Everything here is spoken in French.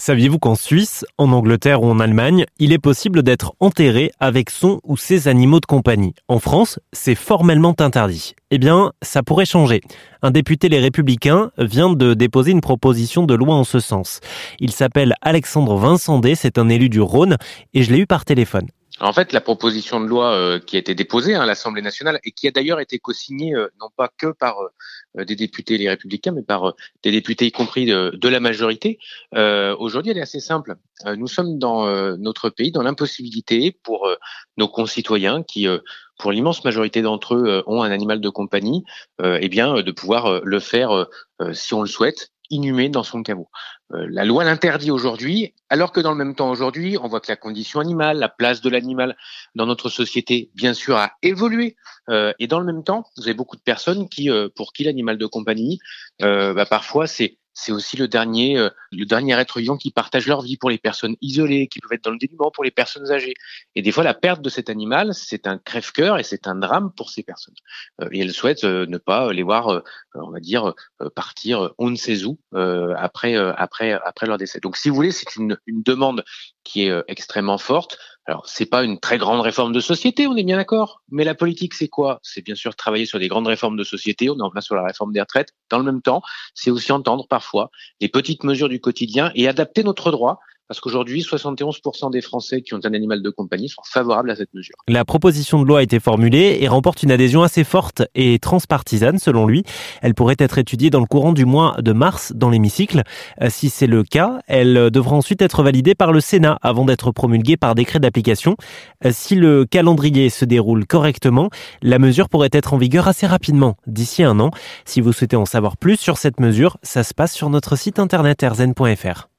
Saviez-vous qu'en Suisse, en Angleterre ou en Allemagne, il est possible d'être enterré avec son ou ses animaux de compagnie? En France, c'est formellement interdit. Eh bien, ça pourrait changer. Un député Les Républicains vient de déposer une proposition de loi en ce sens. Il s'appelle Alexandre Vincendé, c'est un élu du Rhône, et je l'ai eu par téléphone. En fait, la proposition de loi euh, qui a été déposée hein, à l'Assemblée nationale et qui a d'ailleurs été co-signée euh, non pas que par euh, des députés les républicains, mais par des députés y compris de, la majorité, aujourd'hui, elle est assez simple. nous sommes dans notre pays dans l'impossibilité pour nos concitoyens qui pour l'immense majorité d'entre eux ont un animal de compagnie, eh bien de pouvoir le faire si on le souhaite inhumé dans son caveau. Euh, la loi l'interdit aujourd'hui, alors que dans le même temps aujourd'hui, on voit que la condition animale, la place de l'animal dans notre société, bien sûr, a évolué. Euh, et dans le même temps, vous avez beaucoup de personnes qui, euh, pour qui l'animal de compagnie, bah, parfois c'est c'est aussi le dernier, euh, le dernier être vivant qui partage leur vie pour les personnes isolées, qui peuvent être dans le dénuement pour les personnes âgées. Et des fois, la perte de cet animal, c'est un crève-cœur et c'est un drame pour ces personnes. Euh, et elles souhaitent euh, ne pas les voir, on va dire, partir on ne sait où après, après, après leur décès. Donc, si vous voulez, c'est une, une demande qui est extrêmement forte. Alors, c'est pas une très grande réforme de société, on est bien d'accord. Mais la politique, c'est quoi? C'est bien sûr travailler sur des grandes réformes de société. On est en plein sur la réforme des retraites. Dans le même temps, c'est aussi entendre parfois les petites mesures du quotidien et adapter notre droit parce qu'aujourd'hui, 71% des Français qui ont un animal de compagnie sont favorables à cette mesure. La proposition de loi a été formulée et remporte une adhésion assez forte et transpartisane selon lui. Elle pourrait être étudiée dans le courant du mois de mars dans l'hémicycle. Euh, si c'est le cas, elle devra ensuite être validée par le Sénat avant d'être promulguée par décret d'application. Euh, si le calendrier se déroule correctement, la mesure pourrait être en vigueur assez rapidement, d'ici un an. Si vous souhaitez en savoir plus sur cette mesure, ça se passe sur notre site internet erzen.fr.